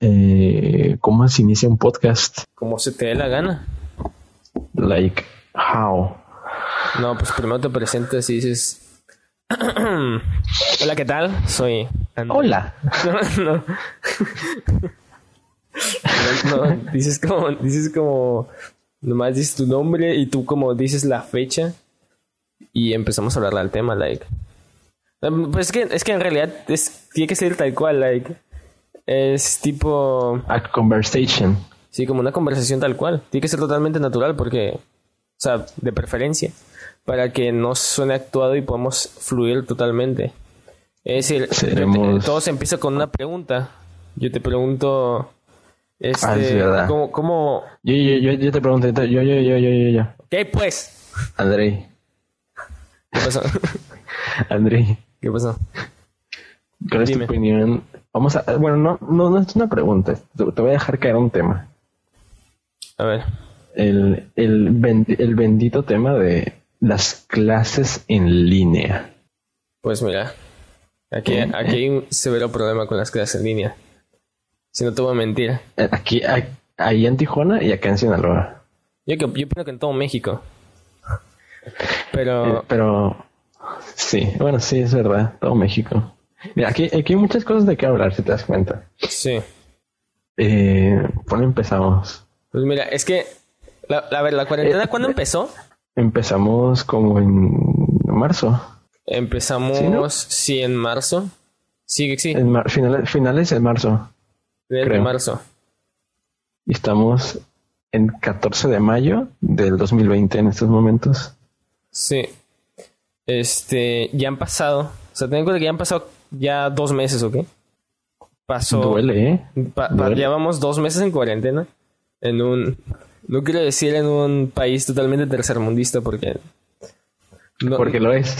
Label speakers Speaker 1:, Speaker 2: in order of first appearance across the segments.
Speaker 1: eh, ¿cómo se inicia un podcast?
Speaker 2: Como se te dé la gana.
Speaker 1: Like, how?
Speaker 2: No, pues primero te presentas y dices... Hola, ¿qué tal? Soy...
Speaker 1: Hola.
Speaker 2: No, no. No, no, dices como, dices como, nomás dices tu nombre y tú como dices la fecha y empezamos a hablar del tema, like. Um, Pues es que, es que en realidad es, tiene que ser tal cual, like. Es tipo,
Speaker 1: A conversation.
Speaker 2: sí, como una conversación tal cual. Tiene que ser totalmente natural porque, o sea, de preferencia, para que no suene actuado y podamos fluir totalmente. Es decir,
Speaker 1: Seremos-
Speaker 2: todo se empieza con una pregunta. Yo te pregunto, este,
Speaker 1: Ah, es verdad.
Speaker 2: ¿cómo, cómo,
Speaker 1: Yo, yo, yo, yo te pregunto, yo, yo, yo, yo, yo,
Speaker 2: qué pues?
Speaker 1: Andrei,
Speaker 2: ¿Qué pasó?
Speaker 1: Andrei,
Speaker 2: ¿Qué pasó?
Speaker 1: ¿cuál es
Speaker 2: Dime.
Speaker 1: tu opinión? Vamos a, bueno, no, no, no es una pregunta, te, te voy a dejar caer un tema.
Speaker 2: A ver,
Speaker 1: El, el, el bendito tema de las clases en línea.
Speaker 2: pues mira, aquí, aquí hay un severo problema con las clases en línea. Si no te voy a mentir.
Speaker 1: Eh, Aquí, ahí en Tijuana y acá en Sinaloa.
Speaker 2: Yo, que, yo opino que en todo México. Pero,
Speaker 1: Eh, pero sí, bueno, sí, es verdad, todo México. Mira, aquí, aquí hay muchas cosas de qué hablar, si te das cuenta.
Speaker 2: sí.
Speaker 1: Eh, ¿Cuándo empezamos?
Speaker 2: Pues mira, es que, la, a ver, la cuarentena,
Speaker 1: Eh,
Speaker 2: ¿cuándo empezó?
Speaker 1: Empezamos como en marzo.
Speaker 2: Empezamos,
Speaker 1: ¿Sí, no?
Speaker 2: sí, en marzo. Sí, sí,
Speaker 1: En mar- finales, finales de marzo. creo.
Speaker 2: marzo.
Speaker 1: Y estamos en 14 de mayo del 2020 en estos momentos.
Speaker 2: Sí. Este, ya han pasado, o sea, ten en cuenta que ya han pasado ya dos meses, ¿ok? Pasó.
Speaker 1: Duele, ¿eh?
Speaker 2: Pa-
Speaker 1: Duele.
Speaker 2: llevamos dos meses en cuarentena. En un. No quiero decir en un país totalmente tercermundista porque. No,
Speaker 1: Porque lo es.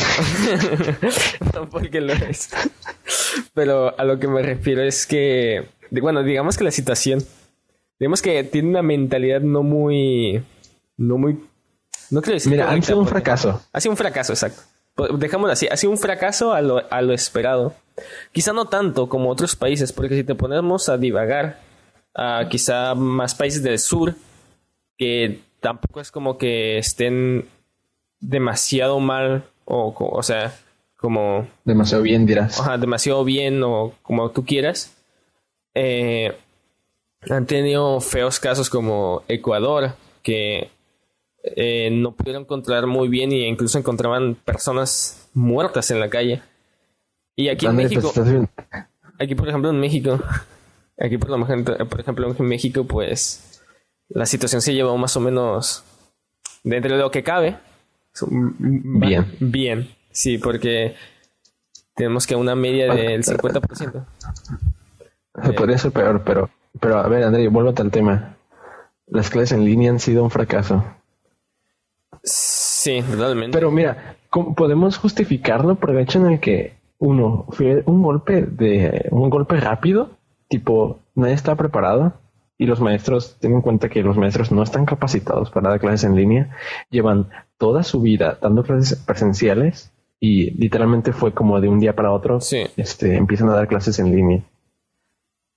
Speaker 2: no porque lo es. Pero a lo que me refiero es que. Bueno, digamos que la situación. Digamos que tiene una mentalidad no muy. No muy. No quiero decir.
Speaker 1: Mira,
Speaker 2: correcta,
Speaker 1: sido un fracaso.
Speaker 2: ha sido un fracaso, exacto. Dejémoslo así. Ha sido un fracaso a lo, a lo esperado. Quizá no tanto como otros países, porque si te ponemos a divagar, a quizá más países del sur, que tampoco es como que estén demasiado mal, o, o sea, como
Speaker 1: Demasiado bien, dirás.
Speaker 2: ajá, demasiado bien o como tú quieras. Eh, han tenido feos casos como Ecuador, que eh, no pudieron controlar muy bien e incluso encontraban personas muertas en la calle. Y aquí en México, aquí por ejemplo en México, aquí por, lo por ejemplo en México, pues la situación se llevó más o menos dentro de lo que cabe.
Speaker 1: Bien.
Speaker 2: Bien, sí, porque tenemos que una media del 50%.
Speaker 1: Se podría ser peor, pero, pero a ver, André, vuélvete al tema. Las clases en línea han sido un fracaso.
Speaker 2: Sí, totalmente.
Speaker 1: Pero mira, ¿cómo podemos justificarlo por el hecho en el que uno fue un golpe de un golpe rápido, tipo nadie está preparado y los maestros tienen en cuenta que los maestros no están capacitados para dar clases en línea, llevan toda su vida dando clases presenciales y literalmente fue como de un día para otro,
Speaker 2: Sí.
Speaker 1: este, empiezan a dar clases en línea.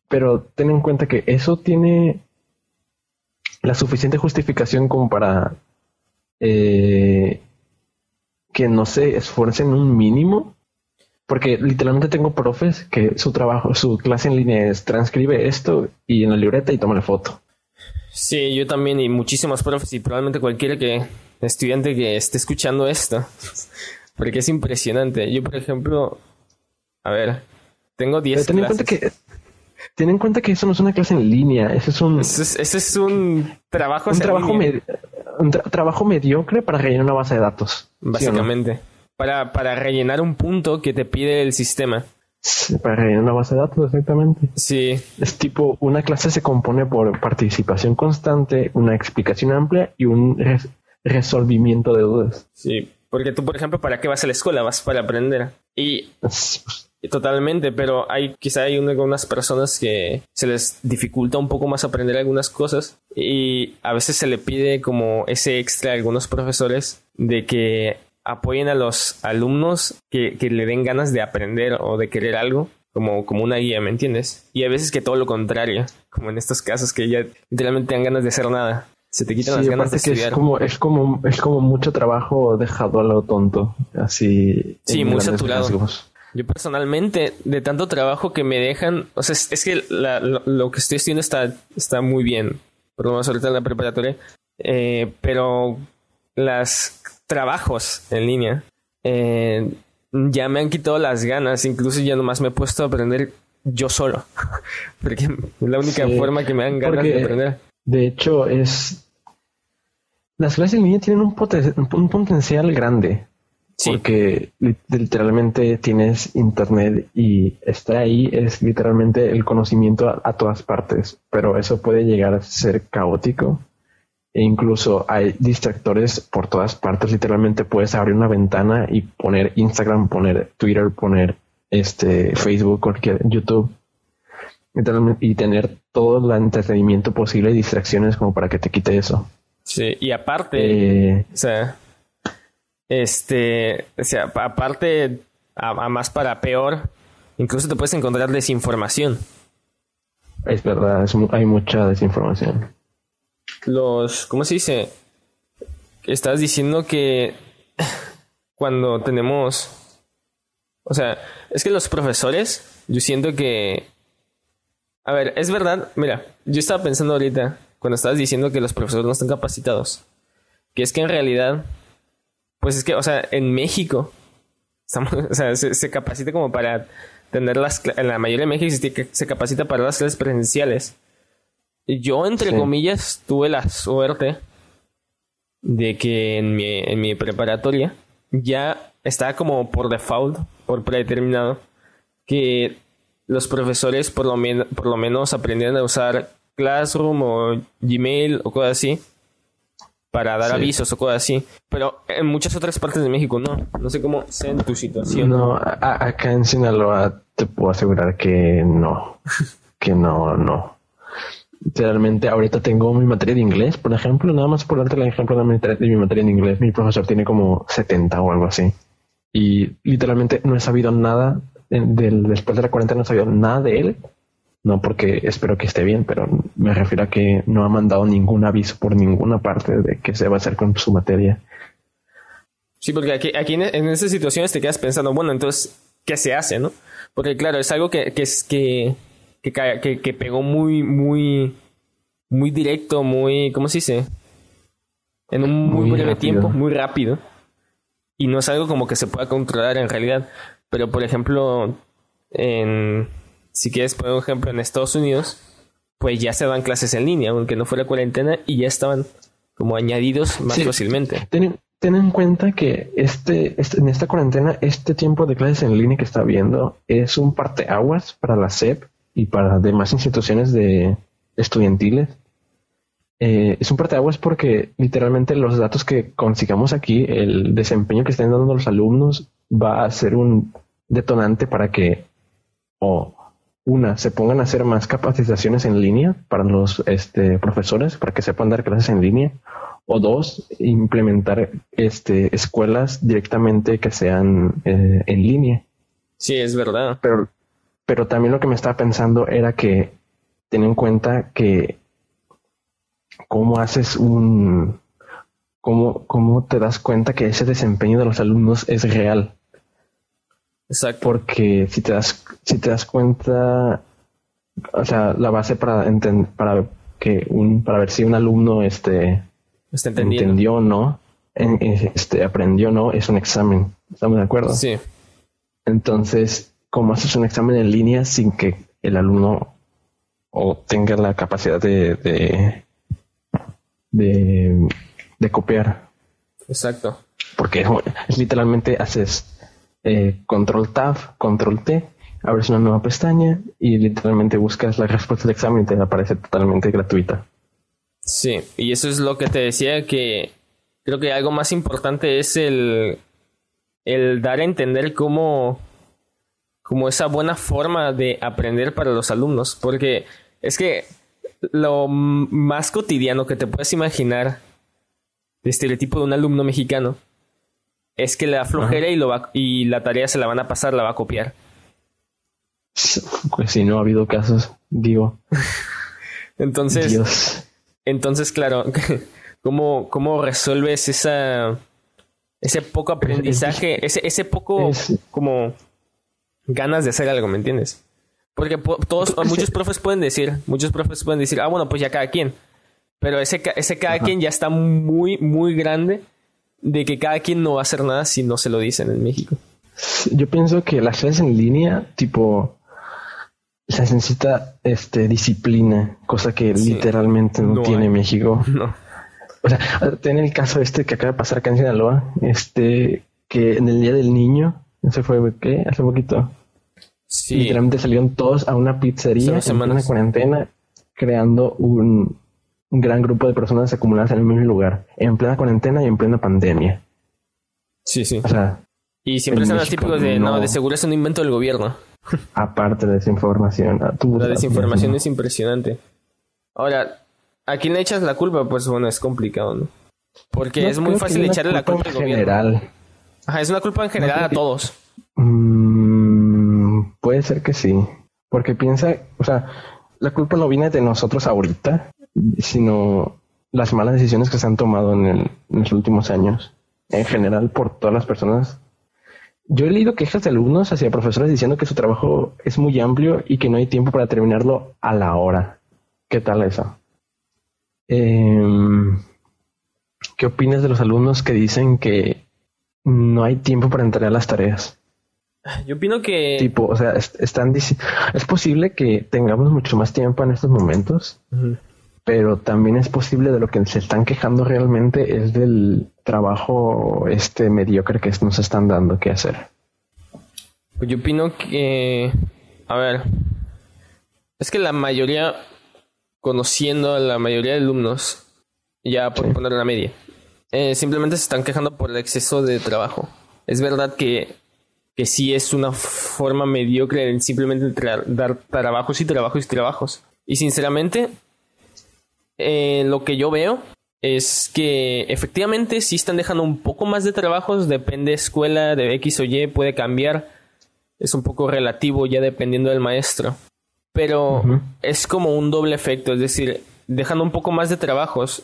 Speaker 1: Pero ten en cuenta que eso tiene la suficiente justificación como para eh, que no se esfuercen un mínimo. Porque literalmente tengo profes que su trabajo, su clase en línea es transcribe esto y en la libreta y toma la foto.
Speaker 2: Sí, yo también y muchísimos profes y probablemente cualquiera que estudiante que esté escuchando esto, porque es impresionante. Yo, por ejemplo, a ver, tengo 10
Speaker 1: Pero ten en cuenta
Speaker 2: clases.
Speaker 1: que ten en cuenta que eso no es una clase en línea, eso es un,
Speaker 2: Eso es, eso es un trabajo,
Speaker 1: un trabajo
Speaker 2: línea,
Speaker 1: med- un tra- trabajo mediocre para rellenar una base de datos. ¿sí o no?
Speaker 2: Para, para rellenar un punto que te pide el sistema.
Speaker 1: Para rellenar una base de datos, exactamente.
Speaker 2: Sí,
Speaker 1: Es tipo, una clase se compone por participación constante, una explicación amplia y un res- resolvimiento de dudas.
Speaker 2: sí, porque tú, por ejemplo, ¿para qué vas a la escuela? Vas para aprender. Y
Speaker 1: Es-
Speaker 2: Totalmente, pero hay quizá hay un- algunas personas que se les dificulta un poco más aprender algunas cosas y a veces se le pide como ese extra a algunos profesores de que apoyen a los alumnos que, que le den ganas de aprender o de querer algo, como, como una guía, ¿me entiendes? Y a veces que todo lo contrario, como en estos casos que ya literalmente dan ganas de hacer nada. Se te quitan las ganas de estudiar.
Speaker 1: Es como, es como, es como mucho trabajo dejado a lo tonto. Así.
Speaker 2: Sí, muy saturado. Yo personalmente, de tanto trabajo que me dejan, o sea, es, que lo, que estoy estudiando está, está muy bien, por lo menos ahorita en la preparatoria, eh, pero los trabajos en línea eh, ya me han quitado las ganas, incluso ya nomás me he puesto a aprender yo solo, porque es la única forma que me dan ganas de aprender.
Speaker 1: De hecho, es... Las clases en línea tienen un, un potencial grande porque literalmente tienes internet y estar ahí es literalmente el conocimiento a, todas partes, pero eso puede llegar a ser caótico e incluso hay distractores por todas partes. Literalmente puedes abrir una ventana y poner Instagram, poner Twitter, poner este Facebook, cualquier YouTube y tener todo el entretenimiento posible y distracciones como para que te quite eso.
Speaker 2: Sí, y aparte, eh, o sea, este, o sea, aparte, a, más para peor, incluso te puedes encontrar desinformación.
Speaker 1: Es verdad, hay mucha desinformación.
Speaker 2: Los, ¿cómo se dice? Estás diciendo que cuando tenemos, o sea, es que los profesores, yo siento que, a ver, es verdad, mira, yo estaba pensando ahorita, cuando estabas diciendo que los profesores no están capacitados, que es que en realidad pues es que, o sea, en México, se, capacita como para tener las en la mayoría de México se capacita para las clases presenciales. Yo, entre comillas, tuve la suerte de que en mi, en mi preparatoria ya estaba como por default, por predeterminado, que los profesores por lo, por lo menos aprendieran a usar Classroom o Gmail o cosas así para dar avisos o cosas así. Pero en muchas otras partes de México no. No sé cómo sea en tu situación.
Speaker 1: No, acá en Sinaloa te puedo asegurar que no. que no, no. Realmente ahorita tengo mi materia de inglés, por ejemplo, nada más por darte el ejemplo de mi, materia de inglés, mi profesor tiene como 70 o algo así. Y literalmente no he sabido nada, del, después de la cuarentena no he sabido nada de él no porque espero que esté bien, pero me refiero a que no ha mandado ningún aviso por ninguna parte de qué se va a hacer con su materia.
Speaker 2: Sí, porque aquí, aquí en, esas situaciones te quedas pensando, bueno, entonces, ¿qué se hace, no? Porque claro, es algo que, que, es, que, que, que pegó muy, muy, muy directo, muy, ¿cómo se dice? En un muy, breve tiempo, muy rápido. Y no es algo como que se pueda controlar en realidad. Pero, por ejemplo, en, si quieres poner un ejemplo, en Estados Unidos, pues ya se dan clases en línea, aunque no fuera cuarentena, y ya estaban como añadidos más fácilmente.
Speaker 1: Ten, en cuenta que este, este, en esta cuarentena, este tiempo de clases en línea que está viendo es un parteaguas para la SEP y para demás instituciones de estudiantiles. Eh, es un parteaguas porque literalmente los datos que consigamos aquí, el desempeño que estén dando los alumnos, va a ser un detonante para que o una, se pongan a hacer más capacitaciones en línea para los este, profesores, para que sepan dar clases en línea. O dos, implementar este, escuelas directamente que sean eh, en línea.
Speaker 2: Sí, es verdad.
Speaker 1: Pero, pero también lo que me estaba pensando era que ten en cuenta que cómo haces un... Cómo, cómo te das cuenta que ese desempeño de los alumnos es real.
Speaker 2: Exacto.
Speaker 1: Porque si te das, si te das cuenta, o sea, la base para para que un, para ver si un alumno este entendió o no, este aprendió o no, es un examen. ¿Estamos de acuerdo?
Speaker 2: Sí.
Speaker 1: Entonces, ¿cómo haces un examen en línea sin que el alumno o tenga la capacidad de, de, de, de copiar?
Speaker 2: Exacto.
Speaker 1: Porque es literalmente haces eh, control Tab, Control T, abres una nueva pestaña y literalmente buscas la respuesta del examen y te aparece totalmente gratuita.
Speaker 2: Sí, y eso es lo que te decía que creo que algo más importante es el, el dar a entender cómo, como esa buena forma de aprender para los alumnos, porque es que lo más cotidiano que te puedes imaginar de estereotipo de un alumno mexicano es que le da flojera y, lo va, y la tarea se la van a pasar, la va a copiar.
Speaker 1: Pues si no ha habido casos, digo.
Speaker 2: Entonces,
Speaker 1: Dios.
Speaker 2: entonces claro, ¿cómo, cómo resuelves esa ese poco aprendizaje, ese, ese poco
Speaker 1: Es-
Speaker 2: como ganas de hacer algo, ¿me entiendes? Porque po- todos, muchos profes pueden decir, muchos profes pueden decir, ah, bueno, pues ya cada quien. Pero ese, ca- ese cada quien ya está muy, muy grande de que cada quien no va a hacer nada si no se lo dicen en México.
Speaker 1: Yo pienso que las clases en línea, tipo, se necesita este disciplina, cosa que
Speaker 2: Sí.
Speaker 1: literalmente no,
Speaker 2: No
Speaker 1: tiene
Speaker 2: hay.
Speaker 1: México.
Speaker 2: No.
Speaker 1: O sea, ten el caso este que acaba de pasar acá en Sinaloa, este, que en el Día del Niño, ese fue, ¿qué? Hace poquito.
Speaker 2: Sí.
Speaker 1: Literalmente salieron todos a una pizzería en
Speaker 2: semanas.
Speaker 1: cuarentena, creando un, un gran grupo de personas acumuladas en el mismo lugar, en plena cuarentena y en plena pandemia.
Speaker 2: Sí, sí.
Speaker 1: O sea,
Speaker 2: Y siempre están los típicos de, no,
Speaker 1: no.
Speaker 2: de seguro es un invento del gobierno.
Speaker 1: aparte de desinformación. ah, tú
Speaker 2: La desinformación es impresionante. Ahora, ¿a quién le echas la culpa? Pues bueno, es complicado, ¿no? Porque
Speaker 1: No
Speaker 2: es muy fácil echarle la culpa al
Speaker 1: en
Speaker 2: gobierno.
Speaker 1: general.
Speaker 2: Ajá, es una culpa en general a
Speaker 1: que-
Speaker 2: todos.
Speaker 1: Puede ser que sí. Porque piensa, o sea, la culpa no viene de nosotros ahorita, sino las malas decisiones que se han tomado en los últimos años. En general, por todas las personas. Yo he leído quejas de alumnos hacia profesores diciendo que su trabajo es muy amplio y que no hay tiempo para terminarlo a la hora. ¿Qué tal eso? Em, ¿Qué opinas de los alumnos que dicen que no hay tiempo para entregar las tareas?
Speaker 2: Yo opino que...
Speaker 1: Tipo, o sea, est- están es posible que tengamos mucho más tiempo en estos momentos, pero también es posible de lo que se están quejando realmente es del trabajo este mediocre que nos están dando que hacer.
Speaker 2: Pues yo opino que... A ver. Es que la mayoría, conociendo a la mayoría de alumnos, ya por
Speaker 1: Sí.
Speaker 2: poner una media, eh, simplemente se están quejando por el exceso de trabajo. Es verdad que, que sí es una forma mediocre en simplemente dar trabajos y trabajos y trabajos. Y sinceramente, eh, lo que yo veo es que efectivamente sí están dejando un poco más de trabajos, depende de escuela, de X o Y, puede cambiar. Es un poco relativo ya dependiendo del maestro. Pero es como un doble efecto, es decir, dejando un poco más de trabajos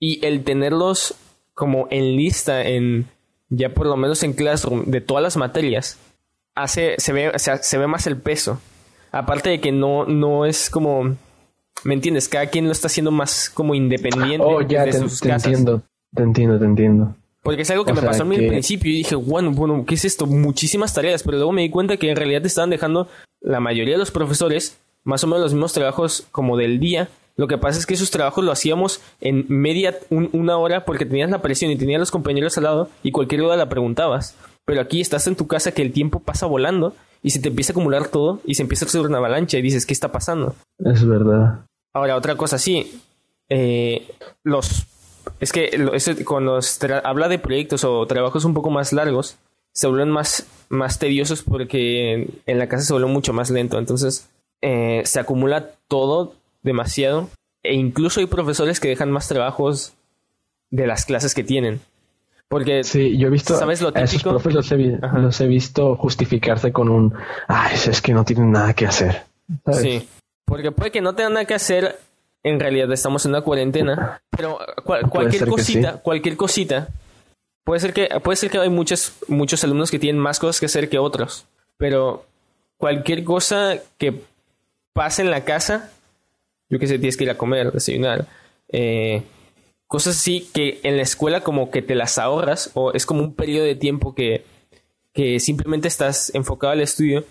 Speaker 2: y el tenerlos como en lista en ya por lo menos en Classroom de todas las materias hace se ve o sea, se ve más el peso. Aparte de que no no es como ¿me entiendes? Cada quien lo está haciendo más como independiente
Speaker 1: Oh, ya
Speaker 2: de
Speaker 1: te,
Speaker 2: sus
Speaker 1: te
Speaker 2: casas.
Speaker 1: entiendo, te entiendo, te entiendo.
Speaker 2: Porque es algo que
Speaker 1: O
Speaker 2: me pasó a mí al principio y dije, bueno, bueno, ¿qué es esto? Muchísimas tareas, pero luego me di cuenta que en realidad te estaban dejando la mayoría de los profesores más o menos los mismos trabajos como del día. Lo que pasa es que esos trabajos lo hacíamos en media, un- una hora porque tenías la presión y tenías los compañeros al lado y cualquier duda la preguntabas. Pero aquí estás en tu casa que el tiempo pasa volando y se te empieza a acumular todo y se empieza a hacer una avalancha y dices, ¿qué está pasando?
Speaker 1: Es verdad.
Speaker 2: Ahora, otra cosa, sí. eh, los. Es que lo- eso cuando habla de proyectos o trabajos un poco más largos, se vuelven más, más tediosos porque en la casa se vuelve mucho más lento. Entonces, eh, se acumula todo demasiado. E incluso hay profesores que dejan más trabajos de las clases que tienen. Porque
Speaker 1: Sí, yo he visto
Speaker 2: ¿Sabes lo
Speaker 1: a esos
Speaker 2: típico?
Speaker 1: profes los he, los visto justificarse con un, ay, es que no tienen nada que hacer. ¿sabes?
Speaker 2: Sí, porque puede que no tengan nada que hacer. En realidad estamos en una cuarentena, pero cual- cualquier cosita,
Speaker 1: sí.
Speaker 2: cualquier cosita, puede ser que puede ser que hay muchos muchos alumnos que tienen más cosas que hacer que otros, pero cualquier cosa que pase en la casa, yo que sé, tienes que ir a comer, desayunar, eh, cosas así que en la escuela como que te las ahorras o es como un periodo de tiempo que que simplemente estás enfocado al estudio,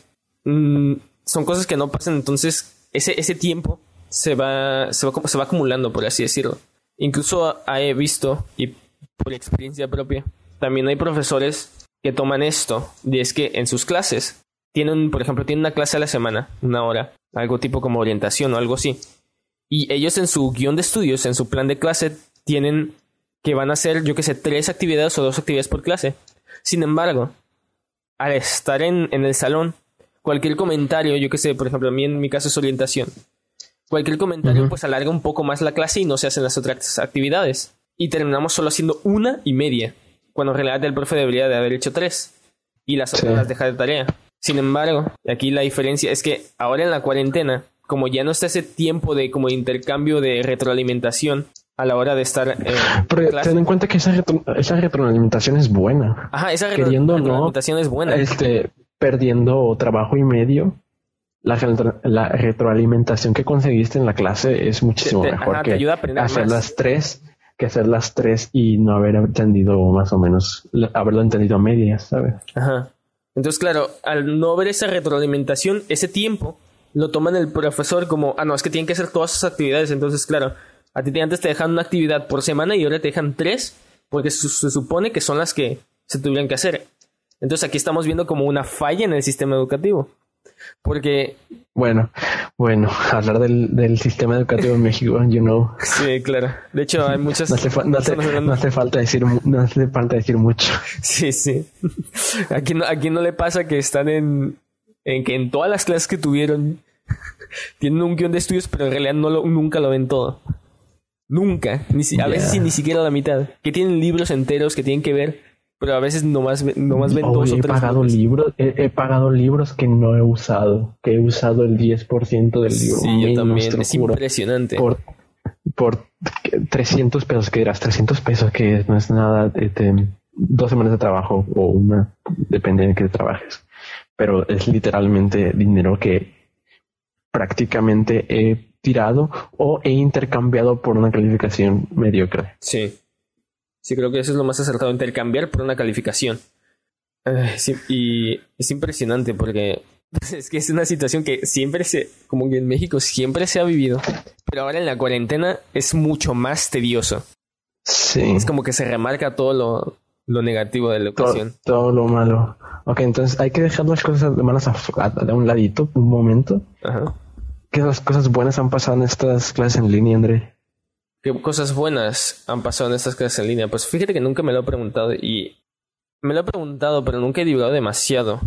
Speaker 2: mm, son cosas que no pasan, entonces ese, ese tiempo se va, se, va, se va acumulando, por así decirlo. Incluso he visto, y por experiencia propia, también hay profesores que toman esto, y es que en sus clases tienen, por ejemplo, tienen una clase a la semana, una hora, algo tipo como orientación o algo así. Y ellos en su guion de estudios, en su plan de clase, tienen que van a hacer, yo que sé, tres actividades o dos actividades por clase. Sin embargo, al estar en, en el salón, cualquier comentario, yo que sé, por ejemplo, a mí en mi caso es orientación, cualquier comentario pues alarga un poco más la clase y no se hacen las otras actividades. Y terminamos solo haciendo una y media, cuando en realidad el profe debería de haber hecho tres. Y las otras
Speaker 1: Sí.
Speaker 2: las deja de tarea. Sin embargo, aquí la diferencia es que ahora en la cuarentena, como ya no está ese tiempo de como intercambio de retroalimentación a la hora de estar en
Speaker 1: Pero
Speaker 2: clase.
Speaker 1: ten en cuenta que esa, retro- esa retroalimentación es buena.
Speaker 2: Ajá, esa
Speaker 1: queriendo o no,
Speaker 2: retroalimentación es buena.
Speaker 1: Este, perdiendo trabajo y medio, la, retro- la retroalimentación que conseguiste en la clase es muchísimo
Speaker 2: Te- te-
Speaker 1: mejor
Speaker 2: ajá, te
Speaker 1: que
Speaker 2: ayuda a aprender
Speaker 1: hacer
Speaker 2: más.
Speaker 1: las tres, que hacer las tres y no haber entendido más o menos, haberlo entendido a medias, ¿sabes?
Speaker 2: Ajá. Entonces, claro, al no ver esa retroalimentación, ese tiempo lo toman el profesor como, ah, no, es que tienen que hacer todas sus actividades. Entonces, claro, a ti te- antes te dejan una actividad por semana y ahora te dejan tres, porque se supone que son las que se tuvieran que hacer. Entonces, aquí estamos viendo como una falla en el sistema educativo. Porque,
Speaker 1: Bueno, bueno, hablar del, del sistema educativo en México, you know,
Speaker 2: sí, claro. De hecho, hay muchas
Speaker 1: no hace, no hace- no hace falta decir, no hace falta decir mucho.
Speaker 2: Sí, sí. Aquí no, aquí no le pasa que están en, en que en todas las clases que tuvieron tienen un guion de estudios, pero en realidad no lo- nunca lo ven todo. Nunca. Ni si- a veces ni siquiera la mitad. Que tienen libros enteros que tienen que ver, pero a veces nomás, nomás ven dos
Speaker 1: Oye,
Speaker 2: o
Speaker 1: he
Speaker 2: tres.
Speaker 1: pagado libros, he, he pagado libros que no he usado, que he usado el 10% del libro.
Speaker 2: Sí, yo también. Es impresionante.
Speaker 1: por, por 300 pesos, que dirás 300 pesos, que no es nada, este, dos semanas de trabajo o una, depende de qué trabajes. Pero es literalmente dinero que prácticamente he tirado o he intercambiado por una calificación mediocre.
Speaker 2: Sí. Sí, creo que eso es lo más acertado, intercambiar por una calificación. Sí, y es impresionante porque es que es una situación que siempre se, como que en México siempre se ha vivido, pero ahora en la cuarentena es mucho más tedioso.
Speaker 1: Sí.
Speaker 2: Es como que se remarca todo lo, lo negativo de la
Speaker 1: todo,
Speaker 2: educación.
Speaker 1: todo lo malo. Ok, entonces hay que dejar las cosas malas a, a- a un ladito, un momento.
Speaker 2: Ajá.
Speaker 1: ¿Qué cosas buenas han pasado en estas clases en línea, André?
Speaker 2: ¿Qué cosas buenas han pasado en estas clases en línea? Pues fíjate que nunca me lo he preguntado y me lo he preguntado, pero nunca he divulgado demasiado.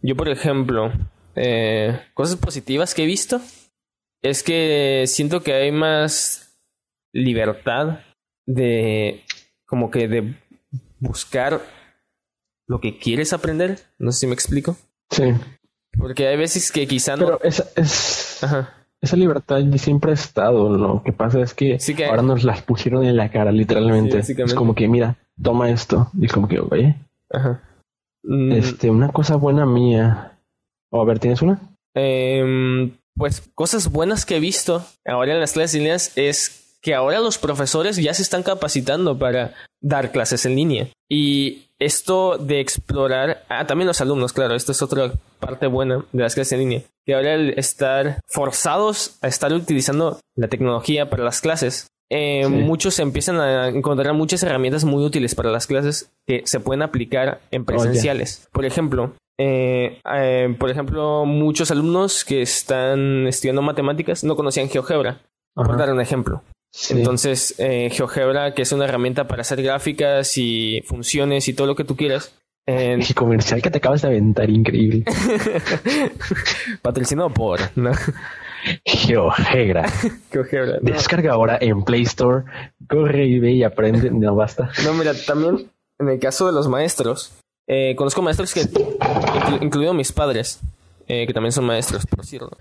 Speaker 2: Yo, por ejemplo, eh, cosas positivas que he visto es que siento que hay más libertad de como que de buscar lo que quieres aprender. No sé si me explico.
Speaker 1: Sí.
Speaker 2: Porque hay veces que quizá no.
Speaker 1: Pero esa, es,
Speaker 2: Ajá.
Speaker 1: esa libertad siempre ha estado. Lo que pasa es que,
Speaker 2: Sí que-
Speaker 1: ahora nos las pusieron en la cara,
Speaker 2: Sí,
Speaker 1: literalmente.
Speaker 2: básicamente.
Speaker 1: es como que, mira, toma esto. Y es como que, oye,
Speaker 2: Ajá. Mm,
Speaker 1: este, una cosa buena mía. O a ver, ¿tienes una?
Speaker 2: Em, pues cosas buenas que he visto ahora en las clases en línea es que ahora los profesores ya se están capacitando para dar clases en línea. Y esto de explorar, ah, también los alumnos, claro, esto es otra parte buena de las clases en línea. Que ahora el estar forzados a estar utilizando la tecnología para las clases, eh,
Speaker 1: Sí.
Speaker 2: muchos empiezan a encontrar muchas herramientas muy útiles para las clases que se pueden aplicar en presenciales. Por ejemplo, eh, eh, por ejemplo, muchos alumnos que están estudiando matemáticas no conocían GeoGebra, por dar un ejemplo.
Speaker 1: Sí.
Speaker 2: Entonces, eh, GeoGebra, que es una herramienta para hacer gráficas y funciones y todo lo que tú quieras, eh,
Speaker 1: El comercial que te acabas de aventar, increíble.
Speaker 2: patrocinado por ¿no?
Speaker 1: GeoGebra.
Speaker 2: GeoGebra. No,
Speaker 1: Descarga ahora en Play Store. Corre y ve y aprende. No basta.
Speaker 2: No, mira, también en el caso de los maestros, eh, conozco maestros que, inclu- incluido mis padres, eh, que también son maestros, por cierto,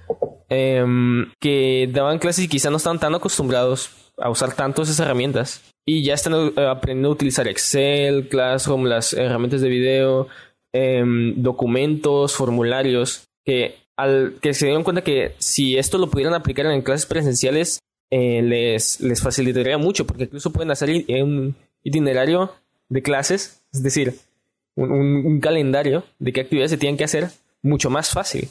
Speaker 2: em, que daban clases y quizá no estaban tan acostumbrados a usar tanto esas herramientas. Y ya están eh, aprendiendo a utilizar Excel, Classroom, las herramientas de video, em, documentos, formularios, que, al, que se dieron cuenta que si esto lo pudieran aplicar en clases presenciales, eh, les, les facilitaría mucho, porque incluso pueden hacer un itinerario de clases, es decir, un, un- un calendario de qué actividades se tienen que hacer mucho más fácil.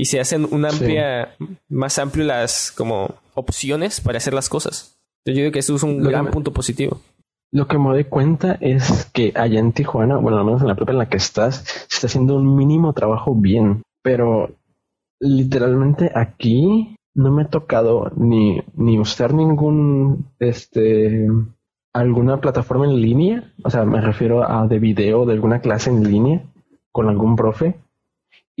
Speaker 2: Y se hacen una
Speaker 1: Sí.
Speaker 2: amplia, más amplio las como opciones para hacer las cosas. Yo digo que eso es un
Speaker 1: Lo
Speaker 2: gran
Speaker 1: me-
Speaker 2: punto positivo.
Speaker 1: Lo que me doy cuenta es que allá en Tijuana, bueno, al menos en la prepa en la que estás, se está haciendo un mínimo trabajo bien. Pero literalmente aquí no me ha tocado ni, ni usar ningún, este, alguna plataforma en línea. O sea, me refiero a de video de alguna clase en línea con algún profe.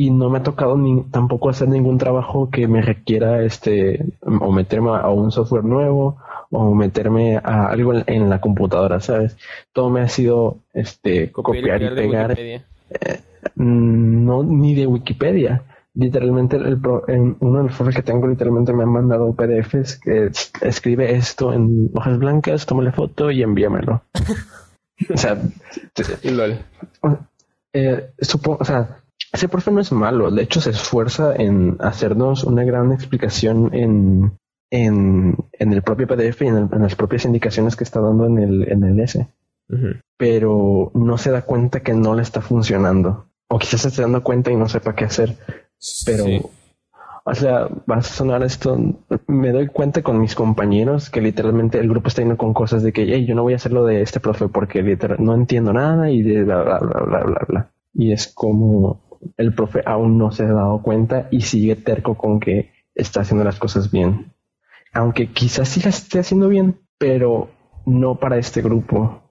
Speaker 1: Y no me ha tocado ni, tampoco hacer ningún trabajo que me requiera, este, o meterme a un software nuevo o meterme a algo en, en la computadora, ¿sabes? Todo me ha sido este copiar y
Speaker 2: pegar
Speaker 1: mm, no ni de Wikipedia. Literalmente, el, en uno de los foros que tengo, literalmente me han mandado PDFs que escribe esto en hojas blancas, tómale foto y envíamelo. o sea, eh, supongo, o sea, ese profe no es malo, de hecho se esfuerza en hacernos una gran explicación en, en, en el propio PDF y en, las propias indicaciones que está dando en el, en el S. Pero no se da cuenta que no le está funcionando. O quizás se esté dando cuenta y no sepa qué hacer. Pero, o sea, va a sonar esto. Me doy cuenta con mis compañeros que literalmente el grupo está yendo con cosas de que, hey, yo no voy a hacer lo de este profe porque literal no entiendo nada y de bla, bla, bla, bla, bla, bla. Y es como el profe aún no se ha dado cuenta y sigue terco con que está haciendo las cosas bien aunque quizás sí las esté haciendo bien, pero no para este grupo.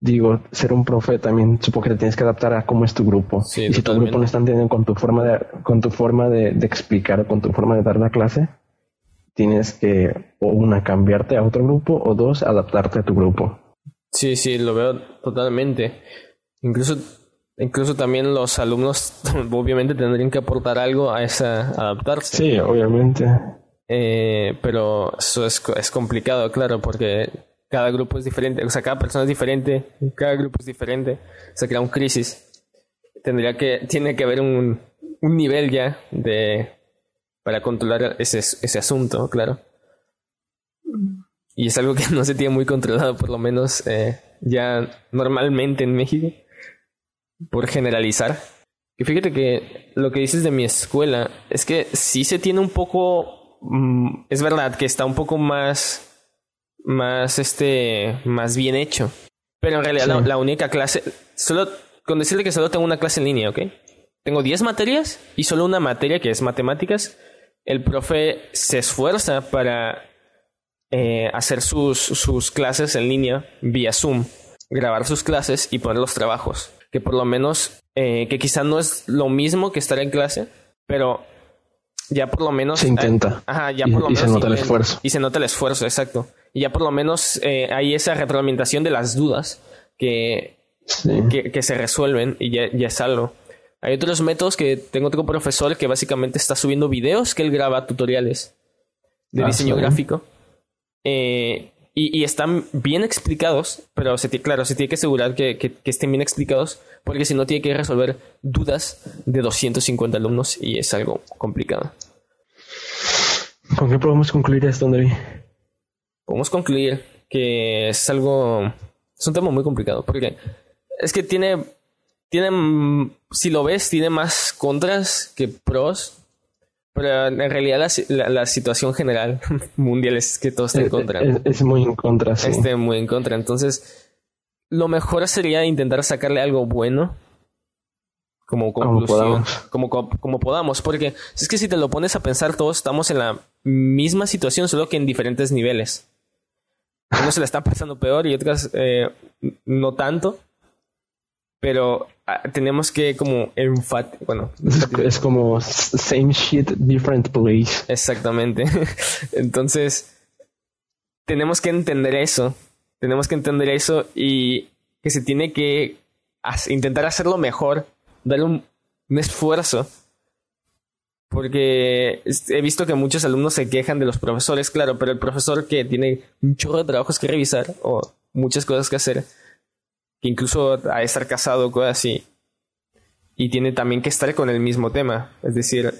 Speaker 1: Digo, ser un profe también supongo que te tienes que adaptar a cómo es tu grupo. y si tu grupo no está entendiendo con tu forma de, con tu forma de, explicar o con tu forma de dar la clase, tienes que, o una, cambiarte a otro grupo, o dos, adaptarte a tu grupo.
Speaker 2: Sí, sí, lo veo totalmente. Incluso, incluso también los alumnos obviamente tendrían que aportar algo a esa adaptarse.
Speaker 1: Sí, obviamente.
Speaker 2: Eh, pero eso es, es complicado, claro, porque cada grupo es diferente, o sea, cada persona es diferente, cada grupo es diferente, se crea un crisis. Tendría que, tiene que haber un, un nivel ya de, para controlar ese, ese asunto, claro. Y es algo que no se tiene muy controlado, por lo menos eh, ya normalmente en México, por generalizar. Y fíjate que lo que dices de mi escuela es que sí se tiene un poco Mm, es verdad que está un poco más, más, este, más bien hecho. Pero en realidad la, única clase, solo, con decirle que solo tengo una clase en línea, ¿ok? Tengo 10 materias y solo una materia que es matemáticas. El profe se esfuerza para eh, hacer sus, sus clases en línea vía Zoom, grabar sus clases y poner los trabajos. Que por lo menos, eh, que quizá no es lo mismo que estar en clase, pero ya por lo menos.
Speaker 1: Se intenta.
Speaker 2: ajá, ya por lo menos.
Speaker 1: Y se nota el esfuerzo.
Speaker 2: Y se nota el esfuerzo, exacto. Y ya por lo menos eh, hay esa retroalimentación de las dudas que, que, se resuelven y ya, ya, es algo. Hay otros métodos que tengo otro profesor que básicamente está subiendo videos que él graba tutoriales de ah, diseño gráfico. Eh, y, y, están bien explicados, pero se, claro, se tiene que asegurar que, que, que, estén bien explicados, porque si no tiene que resolver dudas de 250 alumnos y es algo complicado.
Speaker 1: ¿Con qué podemos concluir esto, David?
Speaker 2: Podemos concluir que es algo. Es un tema muy complicado, porque es que tiene. Tiene. Si lo ves, tiene más contras que pros pero en realidad la, situación general mundial es que todo está en contra.
Speaker 1: Es, muy en contra, sí.
Speaker 2: Esté muy en contra. Entonces, lo mejor sería intentar sacarle algo bueno. Como conclusión. Como podamos. Como, podamos. Porque es que si te lo pones a pensar, todos estamos en la misma situación, solo que en diferentes niveles. Unos se la están pasando peor y otras eh, no tanto pero ah, tenemos que como enfatizar, bueno.
Speaker 1: Es, como same shit, different place.
Speaker 2: Exactamente. Entonces, tenemos que entender eso. Tenemos que entender eso y que se tiene que intentar hacerlo mejor, darle un, esfuerzo. Porque he visto que muchos alumnos se quejan de los profesores, claro, pero el profesor que tiene un chorro de trabajos que revisar o muchas cosas que hacer, incluso a estar casado, cosas así. Y tiene también que estar con el mismo tema. Es decir,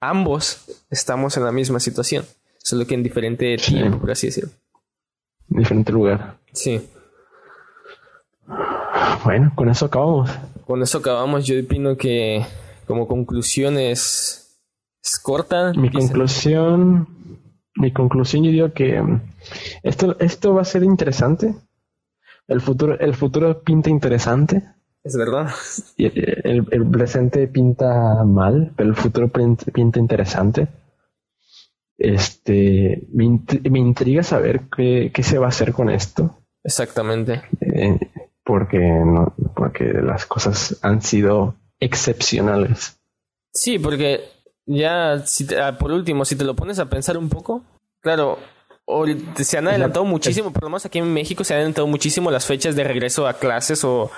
Speaker 2: ambos estamos en la misma situación, solo que en diferente tiempo, por así decirlo.
Speaker 1: Diferente lugar.
Speaker 2: Sí.
Speaker 1: Bueno, con eso acabamos.
Speaker 2: Con eso acabamos. Yo opino que como conclusión es, es corta.
Speaker 1: Mi conclusión, mi conclusión yo digo que esto, esto va a ser interesante el futuro, el futuro pinta interesante.
Speaker 2: Es verdad.
Speaker 1: Y el, presente pinta mal, pero el futuro pinta, interesante. Este, me, intriga saber qué, qué, se va a hacer con esto.
Speaker 2: Exactamente.
Speaker 1: Eh, porque, no, porque las cosas han sido excepcionales.
Speaker 2: Sí, porque ya, si ah, por último, si te lo pones a pensar un poco, claro, se han adelantado muchísimo, por lo menos aquí en México se han adelantado muchísimo las fechas de regreso a clases o,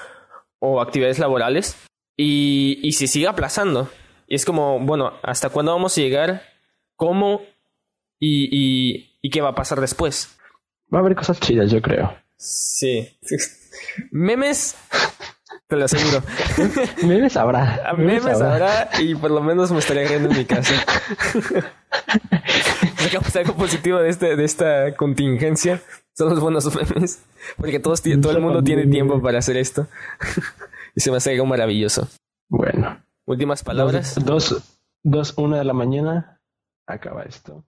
Speaker 2: actividades laborales. y, y se sigue aplazando. Y es como, bueno, ¿hasta cuándo vamos a llegar? ¿Cómo? ¿Y, y, y qué va a pasar después?
Speaker 1: Va a haber cosas chidas, yo creo.
Speaker 2: Sí. Memes, te lo aseguro.
Speaker 1: memes habrá.
Speaker 2: Memes, habrá. y por lo menos me estaría riendo en mi casa. Sacamos algo positivo de, este, de esta contingencia. Son los buenos memes. Porque todos, todo el mundo tiene tiempo para hacer esto. y se me hace algo maravilloso.
Speaker 1: Bueno.
Speaker 2: Últimas palabras.
Speaker 1: Dos, dos, una de la mañana. Acaba esto.